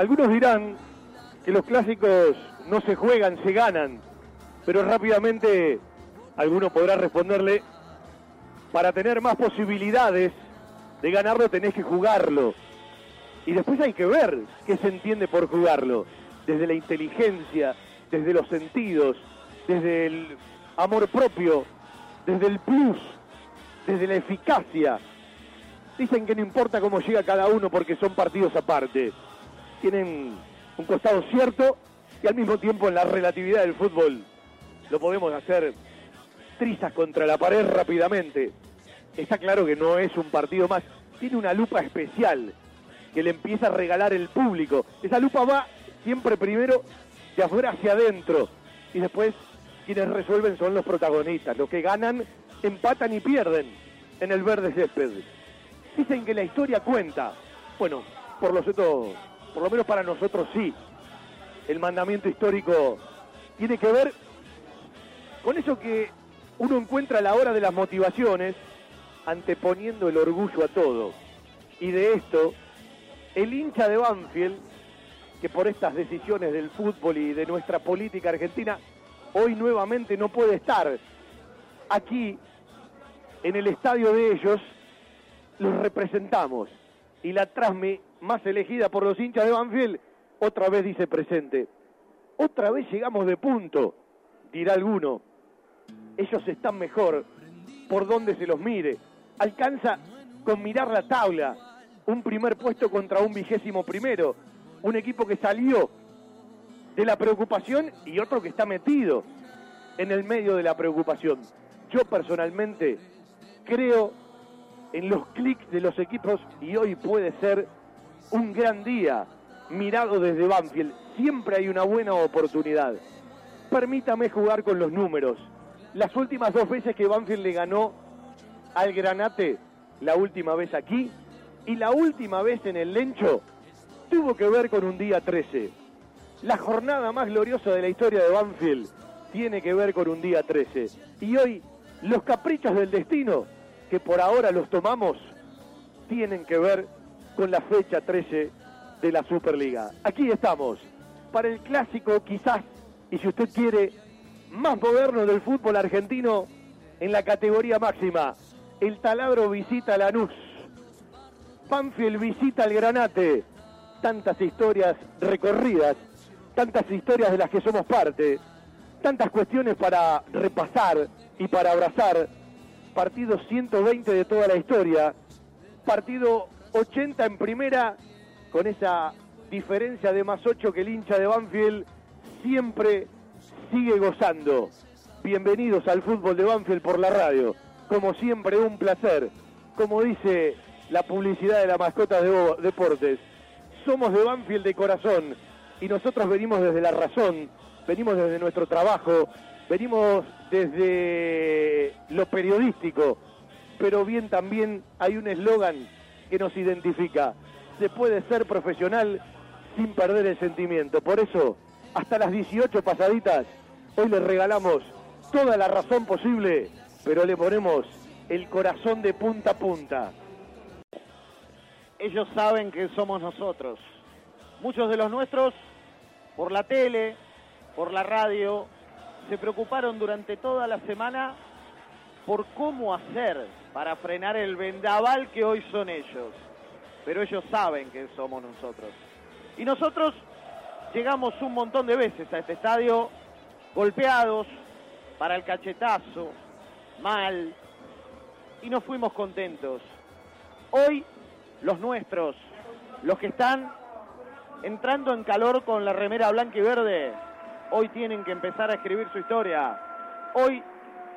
Algunos dirán que los clásicos no se juegan, se ganan, pero rápidamente alguno podrá responderle, para tener más posibilidades de ganarlo tenés que jugarlo. Y después hay que ver qué se entiende por jugarlo, desde la inteligencia, desde los sentidos, desde el amor propio, desde el plus, desde la eficacia. Dicen que no importa cómo llega cada uno porque son partidos aparte. Tienen un costado cierto y al mismo tiempo en la relatividad del fútbol lo podemos hacer trizas contra la pared rápidamente. Está claro que no es un partido más, tiene una lupa especial que le empieza a regalar el público. Esa lupa va siempre primero de afuera hacia adentro y después quienes resuelven son los protagonistas, los que ganan, empatan y pierden en el verde césped. Dicen que la historia cuenta. Bueno, por lo, por lo menos para nosotros sí. El mandamiento histórico tiene que ver con eso que uno encuentra a la hora de las motivaciones, anteponiendo el orgullo a todo. Y de esto, el hincha de Banfield, que por estas decisiones del fútbol y de nuestra política argentina, hoy nuevamente no puede estar aquí en el estadio de ellos, los representamos. Y la trasme más elegida por los hinchas de Banfield, otra vez dice presente. Otra vez llegamos de punto, dirá alguno ellos están mejor por donde se los mire. Alcanza con mirar la tabla, un primer puesto contra un vigésimo primero, un equipo que salió de la preocupación y otro que está metido en el medio de la preocupación. Yo personalmente creo en los clics de los equipos y hoy puede ser un gran día mirado desde Banfield. Siempre hay una buena oportunidad. Permítame jugar con los números las últimas dos veces que Banfield le ganó al Granate, la última vez aquí y la última vez en el Lencho, tuvo que ver con un día 13. La jornada más gloriosa de la historia de Banfield tiene que ver con un día 13. Y hoy los caprichos del destino, que por ahora los tomamos, tienen que ver con la fecha 13 de la Superliga. Aquí estamos, para el clásico quizás, y si usted quiere, más moderno del fútbol argentino en la categoría máxima. El taladro visita Lanús. Panfield visita al Granate. Tantas historias recorridas, tantas historias de las que somos parte, tantas cuestiones para repasar y para abrazar. Partido 120 de toda la historia. Partido 80 en primera, con esa diferencia de más 8 que el hincha de Banfield siempre sigue gozando. Bienvenidos al fútbol de Banfield por la radio. Como siempre, un placer. Como dice la publicidad de la mascota de Deportes, somos de Banfield de corazón y nosotros venimos desde la razón, venimos desde nuestro trabajo, venimos desde lo periodístico, pero bien también hay un eslogan que nos identifica. Se puede ser profesional sin perder el sentimiento. Por eso, hasta las 18 pasaditas, Hoy le regalamos toda la razón posible, pero le ponemos el corazón de punta a punta. Ellos saben que somos nosotros. Muchos de los nuestros, por la tele, por la radio, se preocuparon durante toda la semana por cómo hacer para frenar el vendaval que hoy son ellos. Pero ellos saben que somos nosotros. Y nosotros llegamos un montón de veces a este estadio golpeados para el cachetazo, mal, y no fuimos contentos. Hoy los nuestros, los que están entrando en calor con la remera blanca y verde, hoy tienen que empezar a escribir su historia. Hoy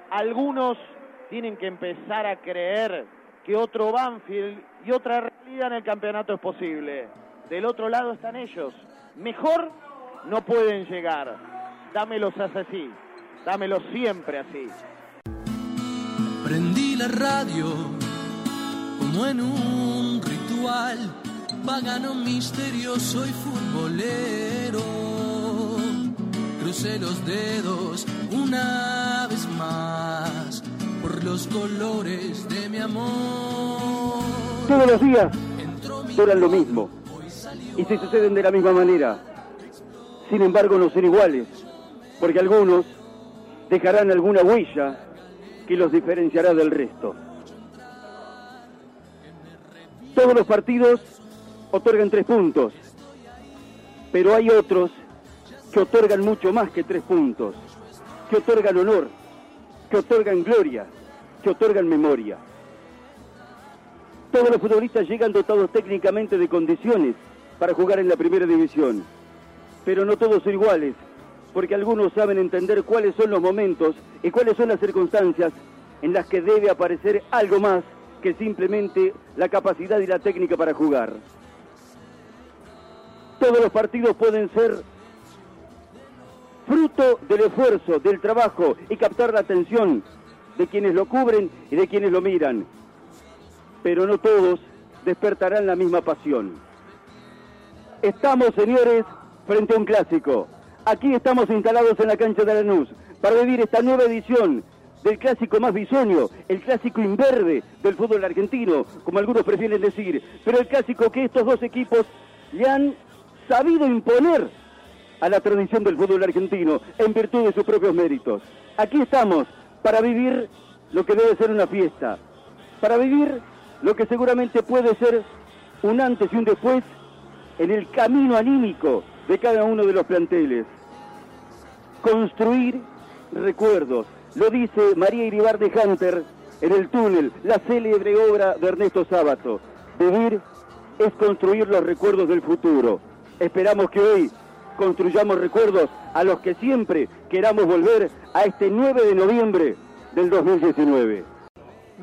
algunos tienen que empezar a creer que otro Banfield y otra realidad en el campeonato es posible. Del otro lado están ellos. Mejor no pueden llegar dámelos así, dámelos siempre así. Prendí la radio como en un ritual, pagano misterioso y futbolero. Crucé los dedos una vez más los colores de mi amor. Todos los días duran lo mismo. y se suceden de la misma manera. Sin embargo, no son iguales, porque algunos dejarán alguna huella que los diferenciará del resto. Todos los partidos otorgan tres puntos, pero hay otros que otorgan mucho más que tres puntos, que otorgan honor, que otorgan gloria, que otorgan memoria. Todos los futbolistas llegan dotados técnicamente de condiciones para jugar en la primera división, pero no todos son iguales, porque algunos saben entender cuáles son los momentos y cuáles son las circunstancias en las que debe aparecer algo más que simplemente la capacidad y la técnica para jugar. Todos los partidos pueden ser fruto del esfuerzo, del trabajo y captar la atención de quienes lo cubren y de quienes lo miran. Pero no todos despertarán la misma pasión. Estamos, señores, frente a un clásico. Aquí estamos instalados en la cancha de Lanús para vivir esta nueva edición del clásico más bisoño, el clásico inverde del fútbol argentino, como algunos prefieren decir, pero el clásico que estos dos equipos le han sabido imponer a la tradición del fútbol argentino en virtud de sus propios méritos. Aquí estamos para vivir lo que debe ser una fiesta, para vivir lo que seguramente puede ser un antes y un después en el camino anímico de cada uno de los planteles. Construir recuerdos, lo dice María Iribarde Hunter en el túnel, la célebre obra de Ernesto Sábato. Vivir es construir los recuerdos del futuro. Esperamos que hoy construyamos recuerdos a los que siempre queramos volver a este 9 de noviembre del 2019.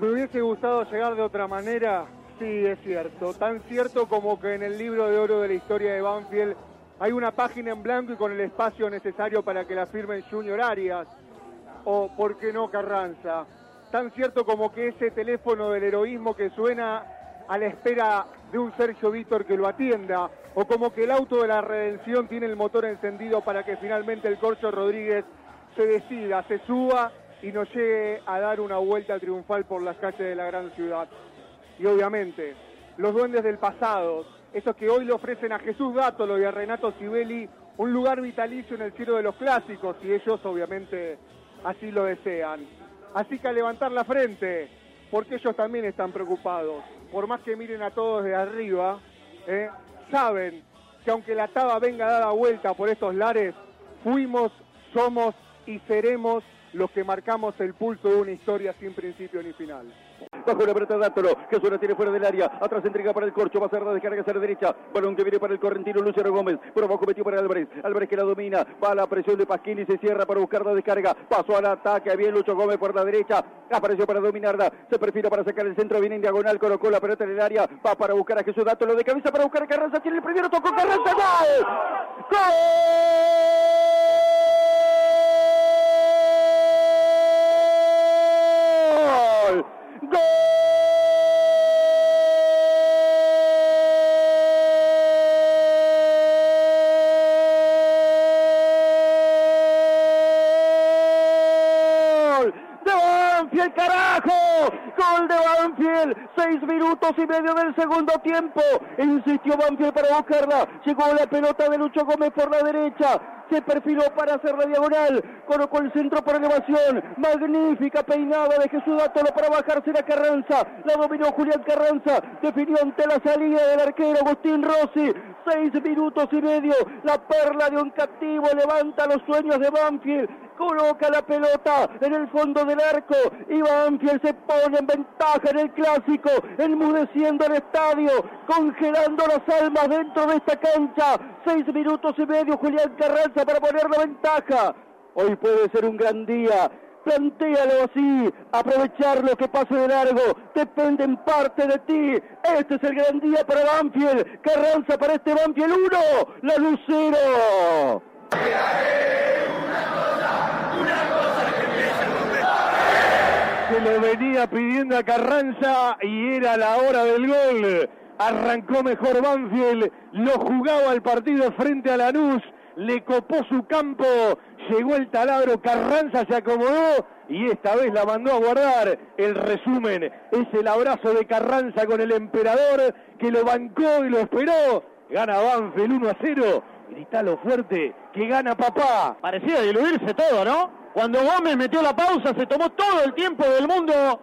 Me hubiese gustado llegar de otra manera, sí, es cierto. Tan cierto como que en el libro de oro de la historia de Banfield hay una página en blanco y con el espacio necesario para que la firmen Junior Arias o, ¿por qué no, Carranza? Tan cierto como que ese teléfono del heroísmo que suena a la espera de un Sergio Víctor que lo atienda, o como que el auto de la redención tiene el motor encendido para que finalmente el Corcho Rodríguez se decida, se suba y nos llegue a dar una vuelta triunfal por las calles de la gran ciudad. Y obviamente, los duendes del pasado, esos que hoy le ofrecen a Jesús Dátolo y a Renato Sibeli un lugar vitalicio en el cielo de los clásicos, y ellos obviamente así lo desean. Así que a levantar la frente, porque ellos también están preocupados. Por más que miren a todos de arriba, ¿eh? saben que aunque la taba venga dada vuelta por estos lares, fuimos, somos y seremos los que marcamos el pulso de una historia sin principio ni final. Bajo la pelota Dátolo, que suena tiene fuera del área. Atrás entrega para el corcho, va a ser la descarga hacia la derecha. Balón que viene para el correntino Luciano Gómez. Por abajo metió para Álvarez. Álvarez que la domina. Va a la presión de Pasquini, se cierra para buscar la descarga. Pasó al ataque, bien Lucho Gómez por la derecha. Apareció para dominarla. Se perfila para sacar el centro, viene en diagonal, colocó la pelota en el área. Va para buscar a Jesús Dátolo de cabeza para buscar a Carranza. Tiene el primero, tocó Carranza. ¡Gol! ¡Gol! Banfield, carajo. Gol de Banfield. Seis minutos y medio del segundo tiempo. Insistió Banfield para buscarla. Llegó la pelota de Lucho Gómez por la derecha. Se perfiló para hacer la diagonal. Colocó el centro por elevación. Magnífica peinada de Jesús Dátolo para bajarse la Carranza. La dominó Julián Carranza. Definió ante la salida del arquero Agustín Rossi. Seis minutos y medio. La perla de un captivo levanta los sueños de Banfield coloca la pelota en el fondo del arco y Banfield se pone en ventaja en el clásico, enmudeciendo el estadio, congelando las almas dentro de esta cancha. Seis minutos y medio Julián Carranza para poner la ventaja. Hoy puede ser un gran día. Plantéalo así, aprovechar lo que pase de largo, depende en parte de ti. Este es el gran día para Banfield. Carranza para este Banfield 1, la Lucero. Lo venía pidiendo a Carranza y era la hora del gol. Arrancó mejor Banfield, lo jugaba el partido frente a Lanús, le copó su campo, llegó el taladro, Carranza se acomodó y esta vez la mandó a guardar. El resumen es el abrazo de Carranza con el emperador que lo bancó y lo esperó Gana Banfield 1 a 0. Gritalo fuerte, que gana papá. Parecía diluirse todo, ¿no? Cuando Gómez metió la pausa, se tomó todo el tiempo del mundo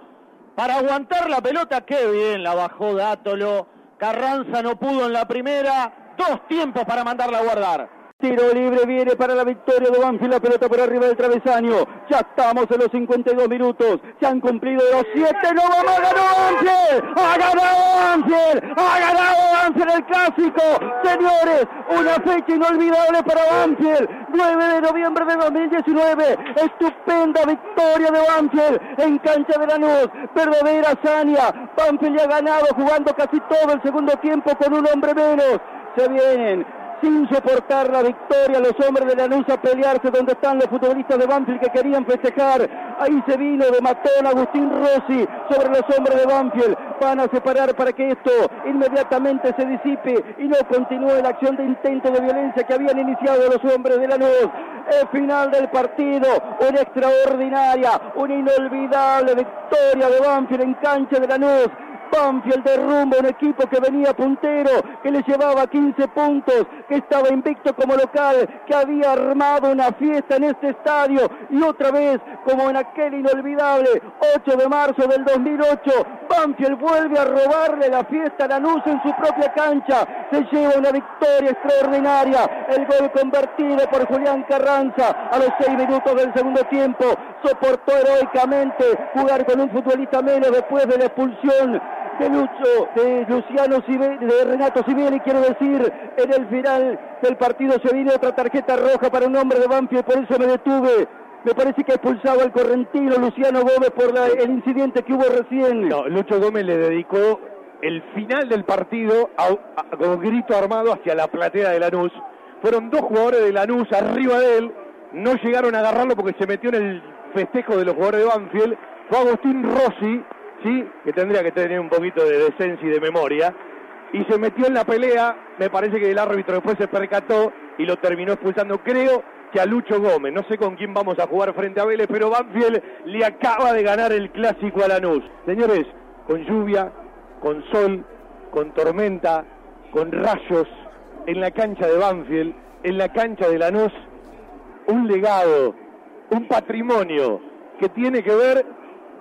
para aguantar la pelota. Qué bien la bajó Dátolo. Carranza no pudo en la primera. Dos tiempos para mandarla a guardar. Tiro libre viene para la victoria de Banfield, la pelota por arriba del travesaño. Ya estamos en los 52 minutos. Se han cumplido los 7. ¡No vamos! ¡Ha ganado Banfield! ¡Ha ganado Banfield! ¡Ha ganado Banfield el clásico! Señores, una fecha inolvidable para Banfield. 9 de noviembre de 2019. Estupenda victoria de Banfield en cancha de Lanús. Verdadera hazaña. Banfield ya ha ganado jugando casi todo el segundo tiempo con un hombre menos. Se vienen sin soportar la victoria, los hombres de Lanús a pelearse donde están los futbolistas de Banfield que querían festejar. Ahí se vino de Matón Agustín Rossi sobre los hombres de Banfield. Van a separar para que esto inmediatamente se disipe y no continúe la acción de intento de violencia que habían iniciado los hombres de Lanús. El final del partido, una extraordinaria, una inolvidable victoria de Banfield en cancha de Lanús. Banfield derrumba un equipo que venía puntero, que le llevaba 15 puntos, que estaba invicto como local, que había armado una fiesta en este estadio y otra vez, como en aquel inolvidable 8 de marzo del 2008, Banfield vuelve a robarle la fiesta a Lanús en su propia cancha. Se lleva una victoria extraordinaria. El gol convertido por Julián Carranza a los 6 minutos del segundo tiempo. Soportó heroicamente jugar con un futbolista menos después de la expulsión de Lucho, de Luciano Sibeli, de Renato Sibeli, quiero decir, en el final del partido se viene otra tarjeta roja para un hombre de Banfield, por eso me detuve. Me parece que expulsaba al correntino Luciano Gómez por la- el incidente que hubo recién. No, Lucho Gómez le dedicó el final del partido con grito armado hacia la platea de Lanús. Fueron dos jugadores de Lanús arriba de él, no llegaron a agarrarlo porque se metió en el festejo de los jugadores de Banfield. Fue Agustín Rossi, sí, que tendría que tener un poquito de decencia y de memoria, y se metió en la pelea. Me parece que el árbitro después se percató y lo terminó expulsando. Creo que a Lucho Gómez. No sé con quién vamos a jugar frente a Vélez, pero Banfield le acaba de ganar el clásico a Lanús. Señores, con lluvia, con sol, con tormenta, con rayos, en la cancha de Banfield, en la cancha de Lanús, un legado, un patrimonio que tiene que ver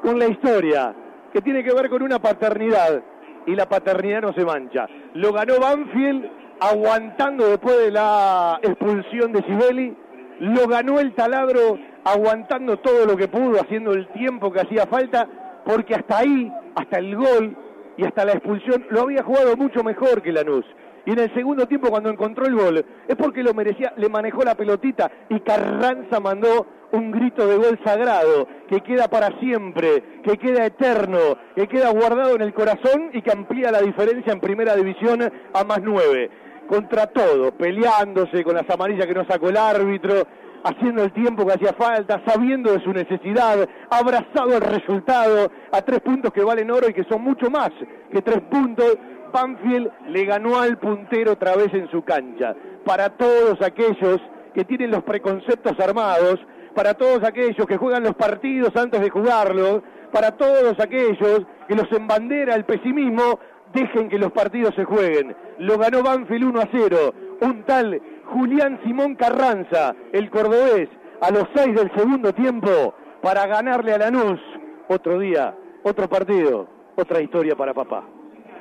con la historia, que tiene que ver con una paternidad, y la paternidad no se mancha. Lo ganó Banfield aguantando después de la expulsión de Sibeli, lo ganó el taladro aguantando todo lo que pudo, haciendo el tiempo que hacía falta, porque hasta ahí, hasta el gol y hasta la expulsión, lo había jugado mucho mejor que Lanús. Y en el segundo tiempo, cuando encontró el gol, es porque lo merecía, le manejó la pelotita y Carranza mandó un grito de gol sagrado que queda para siempre, que queda eterno, que queda guardado en el corazón y que amplía la diferencia en primera división a más nueve. Contra todo, peleándose con las amarillas que no sacó el árbitro, haciendo el tiempo que hacía falta, sabiendo de su necesidad, abrazado al resultado, a tres puntos que valen oro y que son mucho más que tres puntos. Banfield le ganó al puntero otra vez en su cancha. Para todos aquellos que tienen los preconceptos armados, para todos aquellos que juegan los partidos antes de jugarlos, para todos aquellos que los embandera el pesimismo, dejen que los partidos se jueguen. Lo ganó Banfield 1 a 0. Un tal Julián Simón Carranza, el cordobés, a los 6 del segundo tiempo, para ganarle a Lanús. Otro día, otro partido, otra historia para papá.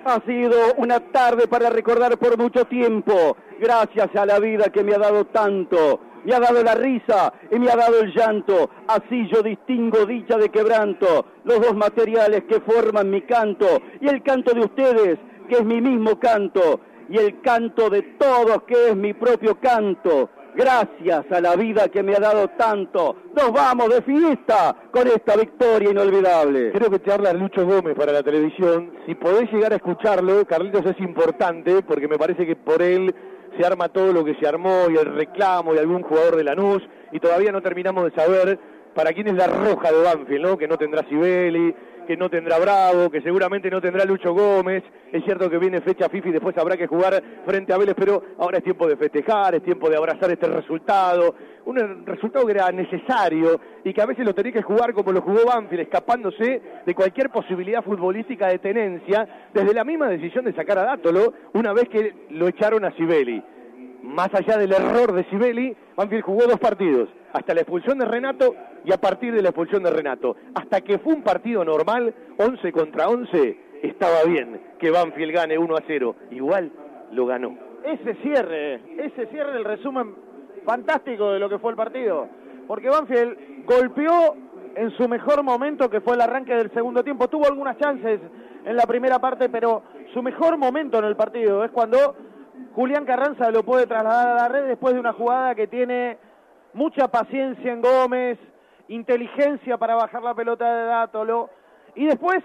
Ha sido una tarde para recordar por mucho tiempo, gracias a la vida que me ha dado tanto. Me ha dado la risa y me ha dado el llanto. Así yo distingo dicha de quebranto, los dos materiales que forman mi canto y el canto de ustedes, que es mi mismo canto, y el canto de todos, que es mi propio canto. Gracias a la vida que me ha dado tanto, nos vamos de fiesta con esta victoria inolvidable. Creo que te habla Lucho Gómez para la televisión. Si podés llegar a escucharlo, Carlitos es importante porque me parece que por él se arma todo lo que se armó y el reclamo de algún jugador de Lanús y todavía no terminamos de saber para quién es la roja de Banfield, ¿no? Que no tendrá Sibeli, que no tendrá Bravo, que seguramente no tendrá Lucho Gómez. Es cierto que viene fecha FIFA y después habrá que jugar frente a Vélez, pero ahora es tiempo de festejar, es tiempo de abrazar este resultado. Un resultado que era necesario y que a veces lo tenía que jugar como lo jugó Banfield, escapándose de cualquier posibilidad futbolística de tenencia, desde la misma decisión de sacar a Dátolo una vez que lo echaron a Sibeli. Más allá del error de Sibeli, Banfield jugó dos partidos, hasta la expulsión de Renato y a partir de la expulsión de Renato. Hasta que fue un partido normal, 11 contra 11, estaba bien que Banfield gane 1 a 0. Igual lo ganó. Ese cierre, ese cierre, el resumen fantástico de lo que fue el partido. Porque Banfield golpeó en su mejor momento, que fue el arranque del segundo tiempo. Tuvo algunas chances en la primera parte, pero su mejor momento en el partido es cuando Julián Carranza lo puede trasladar a la red después de una jugada que tiene mucha paciencia en Gómez, inteligencia para bajar la pelota de Dátolo, y después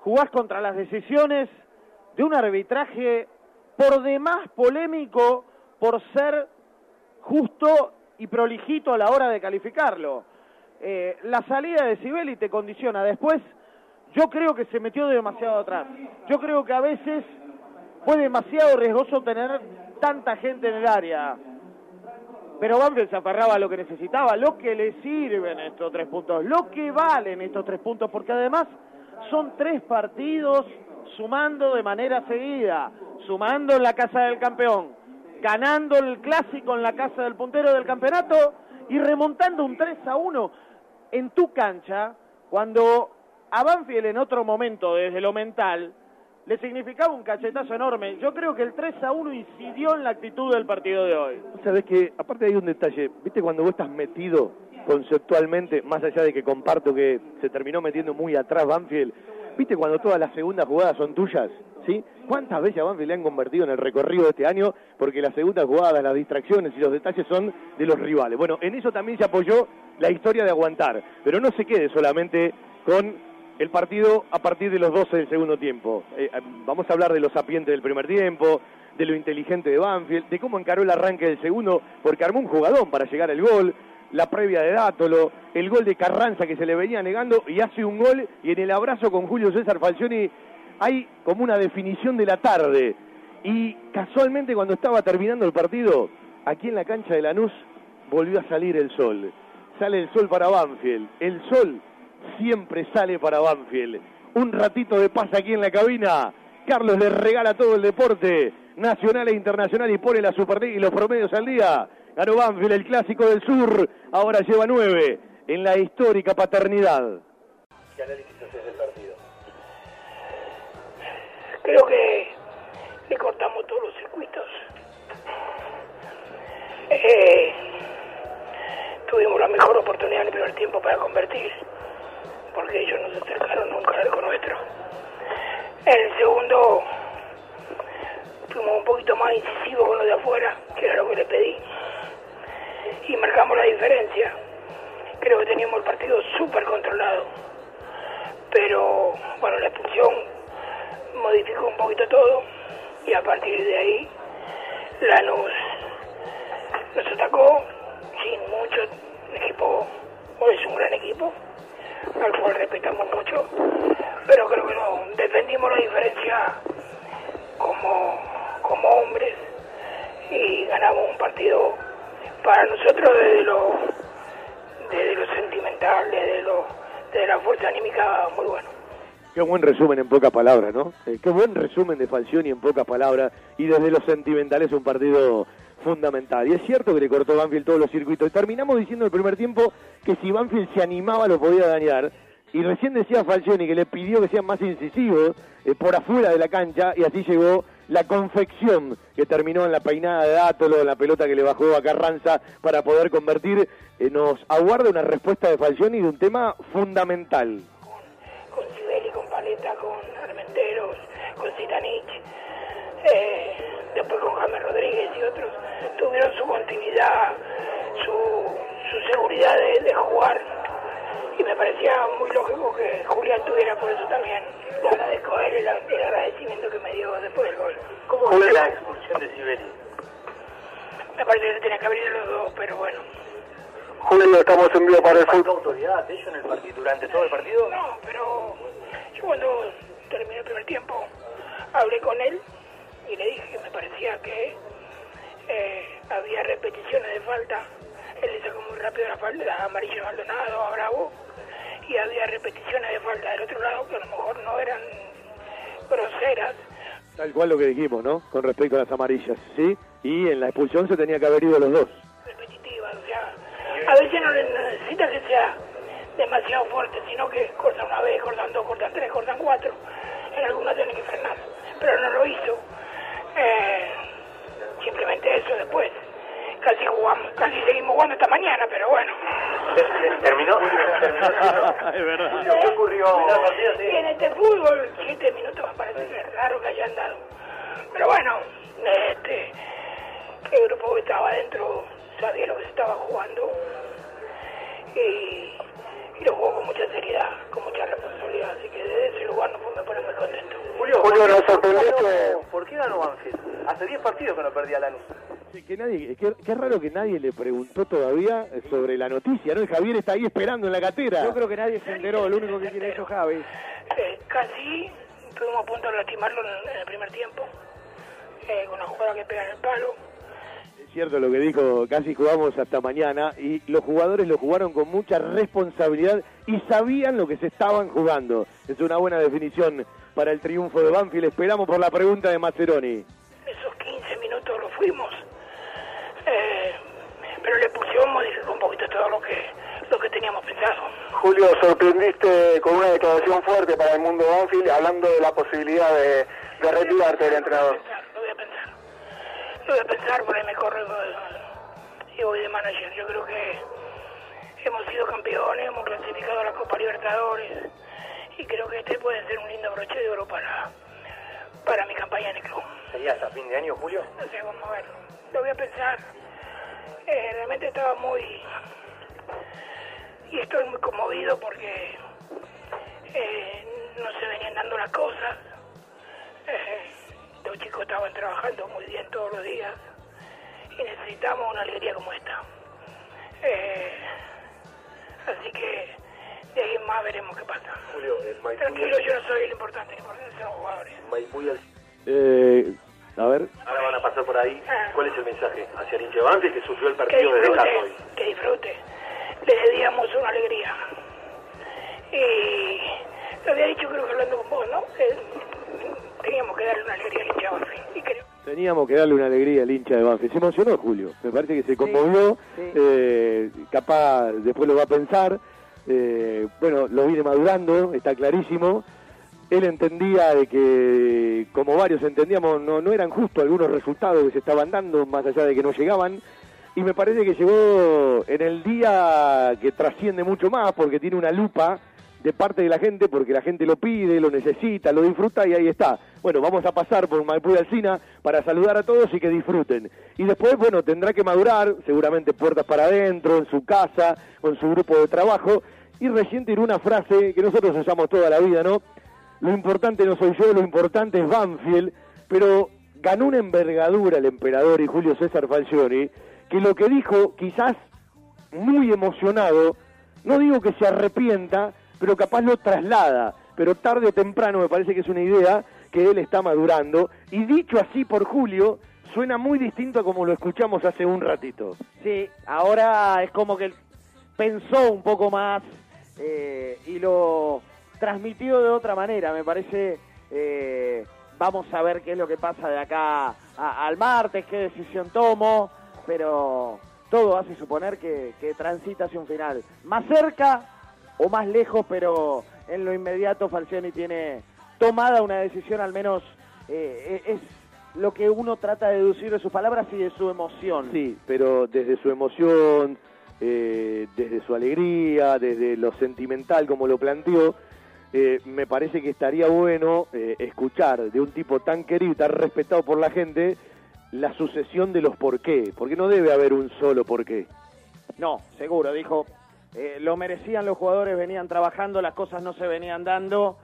jugás contra las decisiones de un arbitraje por demás polémico por ser justo y prolijito a la hora de calificarlo. Eh, la salida de Sibeli te condiciona. Después, yo creo que se metió demasiado atrás. Yo creo que a veces fue demasiado riesgoso tener tanta gente en el área. Pero Banfield se aferraba a lo que necesitaba, lo que le sirven estos tres puntos, lo que valen estos tres puntos, porque además son tres partidos sumando de manera seguida, sumando en la casa del campeón, ganando el clásico en la casa del puntero del campeonato y remontando un 3 a 1 en tu cancha, cuando a Banfield en otro momento, desde lo mental, le significaba un cachetazo enorme. Yo creo que el 3 a 1 incidió en la actitud del partido de hoy. Sabes que, aparte hay un detalle, viste cuando vos estás metido conceptualmente, más allá de que comparto que se terminó metiendo muy atrás Banfield, viste cuando todas las segundas jugadas son tuyas, ¿sí? ¿Cuántas veces a Banfield le han convertido en el recorrido de este año? Porque las segundas jugadas, las distracciones y los detalles son de los rivales. Bueno, en eso también se apoyó la historia de aguantar, pero no se quede solamente con el partido a partir de los 12 del segundo tiempo. Eh, eh, vamos a hablar de los sapientes del primer tiempo, de lo inteligente de Banfield, de cómo encaró el arranque del segundo, porque armó un jugadón para llegar al gol, la previa de Dátolo, el gol de Carranza que se le venía negando y hace un gol y en el abrazo con Julio César Falcioni hay como una definición de la tarde. Y casualmente cuando estaba terminando el partido, aquí en la cancha de Lanús volvió a salir el sol. Sale el sol para Banfield. El sol siempre sale para Banfield. Un ratito de paz aquí en la cabina. Carlos le regala todo el deporte nacional e internacional y pone la Superliga y los promedios al día. Ganó Banfield, el clásico del sur. Ahora lleva nueve en la histórica paternidad. ¿Qué análisis del partido? Creo que le cortamos todos los circuitos. Eh, tuvimos la mejor oportunidad en el primer tiempo para convertir porque ellos no se acercaron nunca al arco nuestro. En el segundo fuimos un poquito más incisivos con lo de afuera, que era lo que le pedí, y marcamos la diferencia. Creo que teníamos el partido súper controlado, pero bueno, la expulsión modificó un poquito todo y a partir de ahí Lanús nos atacó sin mucho equipo, es un gran equipo, al cual respetamos mucho, pero creo que no, defendimos la diferencia como, como hombres y ganamos un partido para nosotros desde lo, desde lo sentimental, desde, lo, desde la fuerza anímica muy bueno. Qué buen resumen en pocas palabras, ¿no? Eh, qué buen resumen de Falcioni en pocas palabras y desde lo sentimental es un partido fundamental. Y es cierto que le cortó Banfield todos los circuitos. Y terminamos diciendo el primer tiempo que si Banfield se animaba lo podía dañar. Y recién decía Falcioni que le pidió que sean más incisivos eh, por afuera de la cancha y así llegó la confección que terminó en la peinada de Átolo, en la pelota que le bajó a Carranza para poder convertir. Eh, nos aguarda una respuesta de Falcioni de un tema fundamental. Con Sibeli, con Paleta, con Armenteros, con Zitanich, eh, después con James Rodríguez y otros, tuvieron su continuidad, su, su seguridad de, de jugar y me parecía muy lógico que Julián tuviera por eso también. Le agradezco a él el, el agradecimiento que me dio después del gol. ¿Cómo fue la expulsión de Sibeli? Me parece que tenía que abrir los dos, pero bueno. Julio, estamos en vivo para el ¿Faltó fútbol. autoridad de ellos en el partido, durante todo el partido? No, pero Yo cuando terminé el primer tiempo hablé con él y le dije que me parecía que eh, había repeticiones de falta. Él le sacó muy rápido la falta, a Maldonado, a Bravo, y había repeticiones de falta del otro lado que a lo mejor no eran groseras. Tal cual lo que dijimos, ¿no? Con respecto a las amarillas, ¿sí? Y en la expulsión se tenía que haber ido los dos. repetitivas, o sea, a veces no necesita que sea demasiado fuerte, sino que cortan una vez, cortan dos, cortan tres, cortan cuatro. En algunas tienen que frenar, pero no lo hizo. Eh, simplemente eso después. Casi jugamos, casi seguimos jugando esta mañana, pero bueno. ¿Terminó? es verdad. ¿Qué ocurrió? En este fútbol, siete minutos me parece raro que hayan dado. Pero bueno, este, el grupo que estaba adentro sabía lo que se estaba jugando y lo jugó con mucha seriedad, con mucha responsabilidad. Así que desde ese lugar no me pone muy contento. Julio, Julio, nos sorprendiste. ¿Por qué ganó Banfield? Hace 10 partidos que no perdía Lanús. Sí, que nadie, qué, qué raro que nadie le preguntó todavía sobre la noticia, ¿no? Y Javier está ahí esperando en la catera. Yo creo que nadie se enteró, lo único que quiere eso Javi. Eh, casi estuvimos a punto de lastimarlo en, en el primer tiempo, eh, con una jugada que pega en el palo. Es cierto lo que dijo, casi jugamos hasta mañana y los jugadores lo jugaron con mucha responsabilidad y sabían lo que se estaban jugando. Es una buena definición para el triunfo de Banfield. Esperamos por la pregunta de Maceroni. Fuimos. Eh, pero le pusimos modificó un poquito todo lo que lo que teníamos pensado. Julio, sorprendiste con una declaración fuerte para el mundo Banfield, hablando de la posibilidad de, de retirarte del entrenador. lo voy a pensar. Lo voy a pensar, por ahí me corro y voy de manager. Yo creo que hemos sido campeones, hemos clasificado a la Copa Libertadores y creo que este puede ser un lindo broche de oro para, para mi campaña en el club. ¿Sería hasta fin de año, Julio? No sé, vamos a verlo. Lo voy a pensar. Eh, realmente estaba muy... Y estoy muy conmovido porque eh, no se venían dando las cosas. Eh, los chicos estaban trabajando muy bien todos los días y necesitamos una alegría como esta. Así que de ahí en más veremos qué pasa. Julio, el Maipú, Tranquilo, yo no soy el importante, el importante son los jugadores. Maipú y el- Eh, a ver, Ahora van a pasar por ahí. Ah. ¿Cuál es el mensaje hacia el hincha de Banfield que sufrió el partido casa hoy? que disfrute. Le debíamos una alegría. Y lo había dicho creo que hablando con vos, ¿no? Que teníamos que darle una alegría al hincha Banfield. Y creo teníamos que darle una alegría al hincha de Banfield. Se emocionó Julio, me parece que se conmovió, sí. eh, capaz después lo va a pensar. Eh, bueno, lo viene madurando, está clarísimo. Él entendía de que, como varios entendíamos, no, no eran justos algunos resultados que se estaban dando, más allá de que no llegaban. Y me parece que llegó en el día que trasciende mucho más, porque tiene una lupa de parte de la gente, porque la gente lo pide, lo necesita, lo disfruta y ahí está. Bueno, vamos a pasar por Maipú y Alcina para saludar a todos y que disfruten. Y después, bueno, tendrá que madurar, seguramente puertas para adentro, en su casa, con su grupo de trabajo. Y recién tiró una frase que nosotros usamos toda la vida, ¿no? Lo importante no soy yo, lo importante es Banfield, pero ganó una envergadura el emperador y Julio César Falcioni, que lo que dijo, quizás muy emocionado, no digo que se arrepienta, pero capaz lo traslada, pero tarde o temprano me parece que es una idea que él está madurando, y dicho así por Julio, suena muy distinto a como lo escuchamos hace un ratito. Sí, ahora es como que pensó un poco más eh, y lo transmitió de otra manera. Me parece, eh, vamos a ver qué es lo que pasa de acá al martes, qué decisión tomo, pero todo hace suponer que, transita hacia un final. Más cerca o más lejos, pero en lo inmediato Falcioni tiene tomada una decisión, al menos eh, es lo que uno trata de deducir de sus palabras y de su emoción. Sí, pero desde su emoción, eh, desde su alegría, desde lo sentimental como lo planteó, eh, me parece que estaría bueno eh, escuchar de un tipo tan querido y tan respetado por la gente la sucesión de los por qué, porque no debe haber un solo por qué. No, seguro, dijo, lo merecían los jugadores, venían trabajando, las cosas no se venían dando,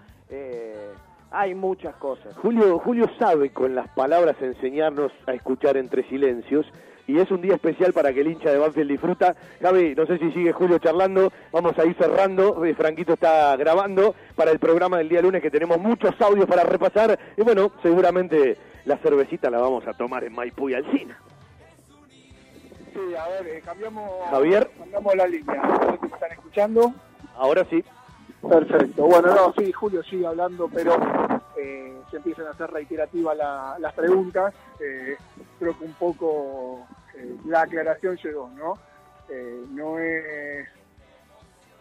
hay muchas cosas. Julio, Julio sabe con las palabras enseñarnos a escuchar entre silencios y es un día especial para que el hincha de Banfield disfruta. Javi, no sé si sigue Julio charlando, vamos a ir cerrando, eh, Franquito está grabando para el programa del día lunes que tenemos muchos audios para repasar y bueno, seguramente la cervecita la vamos a tomar en Maipú y Alcina. Sí, a ver, eh, cambiamos, Javier. cambiamos la línea. No sé si me están escuchando. Ahora sí. Perfecto. Bueno, no, sí, Julio sigue hablando, pero eh, se empiezan a hacer reiterativas la- las preguntas. Eh, creo que un poco eh, la aclaración llegó, ¿no? Eh, no es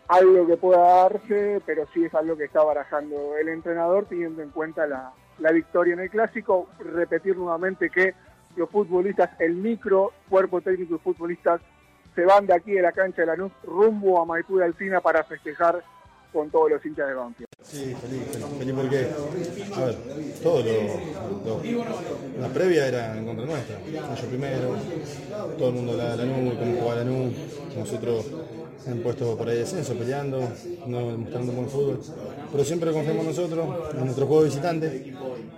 algo que pueda darse, pero sí es algo que está barajando el entrenador teniendo en cuenta la, la victoria en el clásico. Repetir nuevamente que los futbolistas, el micro cuerpo técnico y futbolistas se van de aquí de la cancha de Lanús rumbo a Maipú de Alcina para festejar con todos los hinchas de Banfield. Sí, feliz, feliz, feliz porque, a ver, todo lo, lo- la previa era en contra nuestra. Ellos primero, todo el mundo la Lanús, cómo jugaba Lanús, nosotros en puesto por ahí de descenso, peleando, no demostrando buen fútbol. Pero siempre confiamos nosotros en nuestro juego visitante,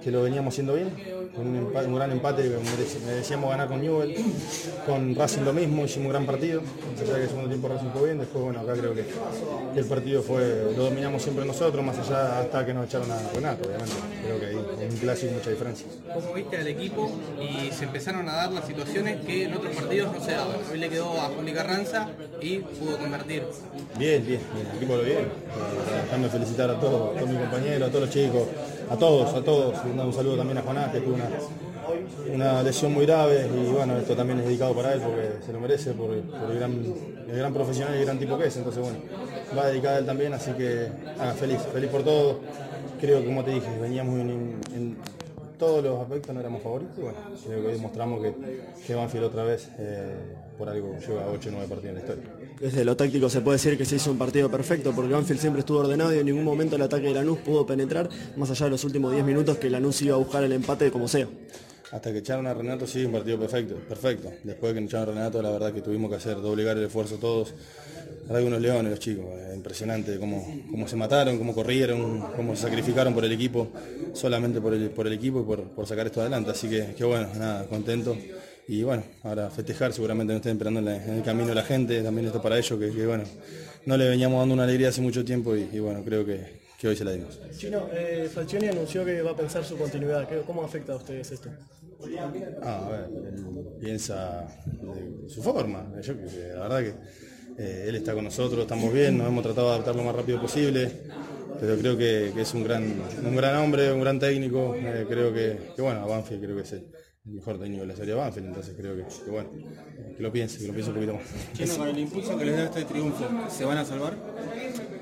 que lo veníamos haciendo bien, con un, un gran empate merece- merecíamos ganar con Newell, con Racing lo mismo, hicimos un gran partido, a pesar que el segundo tiempo Racing jugó bien, después bueno, acá creo que, el partido fue, lo dominamos siempre nosotros, más allá hasta que nos echaron a Renato, obviamente, creo que ahí en un clásico mucha diferencia. ¿Cómo viste al equipo y se empezaron a dar las situaciones que en otros partidos no se daban? Hoy le quedó a Juli Carranza y pudo convertir. Bien, bien, bien, el equipo lo bien. Eh, Déjame felicitar a todos, a todos mis compañeros, a todos los chicos, a todos, a todos. Un, saludo también a Juanás, que tuvo una, una lesión muy grave y bueno, esto también es dedicado para él porque se lo merece por, el, gran, el gran profesional y el gran tipo que es. Entonces bueno, va dedicada a él también, así que ah, feliz, feliz por todo. Creo que como te dije, veníamos en, en todos los aspectos, no éramos favoritos y bueno, creo que hoy demostramos que, que Banfield otra vez eh, por algo lleva 8 o 9 partidos en la historia. Desde lo táctico se puede decir que se hizo un partido perfecto porque Banfield siempre estuvo ordenado y en ningún momento el ataque de Lanús pudo penetrar, más allá de los últimos 10 minutos que Lanús iba a buscar el empate como sea. Hasta que echaron a Renato, sí, un partido perfecto, perfecto. Después de que echaron a Renato, la verdad que tuvimos que hacer doblegar el esfuerzo todos. Que unos leones los chicos, eh, impresionante cómo, cómo se mataron, cómo corrieron, cómo se sacrificaron por el equipo, solamente por el, por el equipo y por, por sacar esto adelante. Así que, que bueno, nada, contento. Y bueno, ahora festejar, seguramente nos estén esperando en, la- en el camino la gente, también esto para ellos, que, que, bueno, no le veníamos dando una alegría hace mucho tiempo y, y bueno, creo que, que hoy se la dimos. Chino, eh, Falcioni anunció que va a pensar su continuidad. ¿Qué- ¿Cómo afecta a ustedes esto? Ah, a ver, él piensa de su forma. Yo, la verdad que eh, él está con nosotros, estamos bien, nos hemos tratado de adaptar lo más rápido posible, pero creo que, que es un gran, un gran hombre, un gran técnico. eh, creo que, que, bueno, a Banfield creo que es el mejor técnico de la serie de Banfield, entonces creo que, que bueno, que lo piense, que lo piense un poquito más. Chino, con el impulso que les da este triunfo, ¿se van a salvar?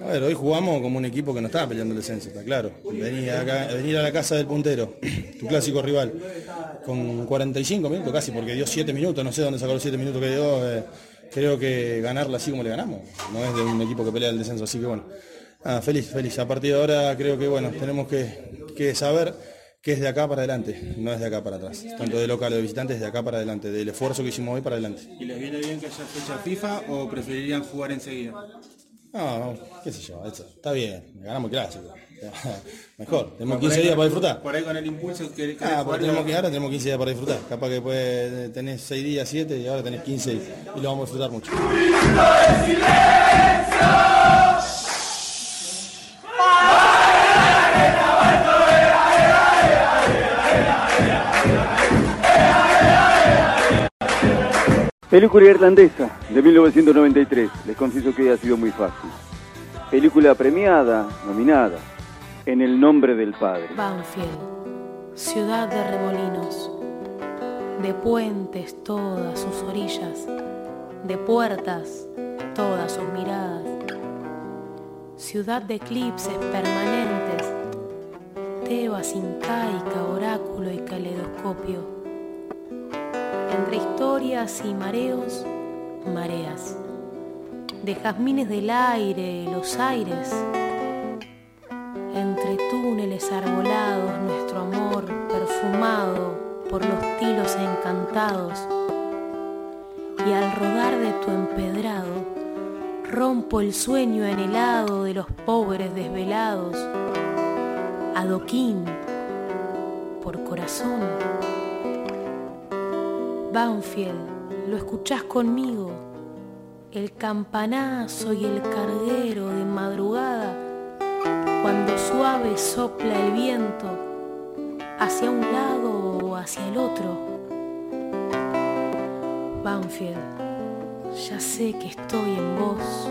A ver, hoy jugamos como un equipo que no estaba peleando el descenso, está claro. Venir, acá- venir a la casa del puntero, tu clásico rival, con 45 minutos casi, porque dio 7 minutos, no sé dónde sacó los 7 minutos que dio. eh, creo que ganarla así como le ganamos, no es de un equipo que pelea el descenso, así que bueno. nada, feliz, feliz. A partir de ahora creo que bueno, tenemos que, que saber que es de acá para adelante, no es de acá para atrás. Tanto de local o de visitantes, es de acá para adelante, del esfuerzo que hicimos hoy para adelante. ¿Y les viene bien que haya fecha FIFA o preferirían jugar enseguida? No, no, qué sé yo, eso, está bien, ganamos el clásico. Mejor, tenemos Por 15 ahí- días para disfrutar. Por ahí con el impulso que querés Ah, jugar, tenemos que, ahora tenemos 15 días para disfrutar. Capaz que después tenés 6 días, 7 y ahora tenés 15 y, y lo vamos a disfrutar mucho. Película irlandesa de 1993. Les confieso que ha sido muy fácil. Película premiada, nominada, En el nombre del Padre. Banfield, ciudad de remolinos, de puentes todas sus orillas, de puertas todas sus miradas, ciudad de eclipses permanentes, Tebas incaica, oráculo y caleidoscopio, historias y mareos, mareas, de jazmines del aire, los aires, entre túneles arbolados, nuestro amor perfumado por los tilos encantados. Y al rodar de tu empedrado, rompo el sueño anhelado de los pobres desvelados. Adoquín, por corazón. Banfield, lo escuchás conmigo, el campanazo y el carguero de madrugada, cuando suave sopla el viento hacia un lado o hacia el otro. Banfield, ya sé que estoy en vos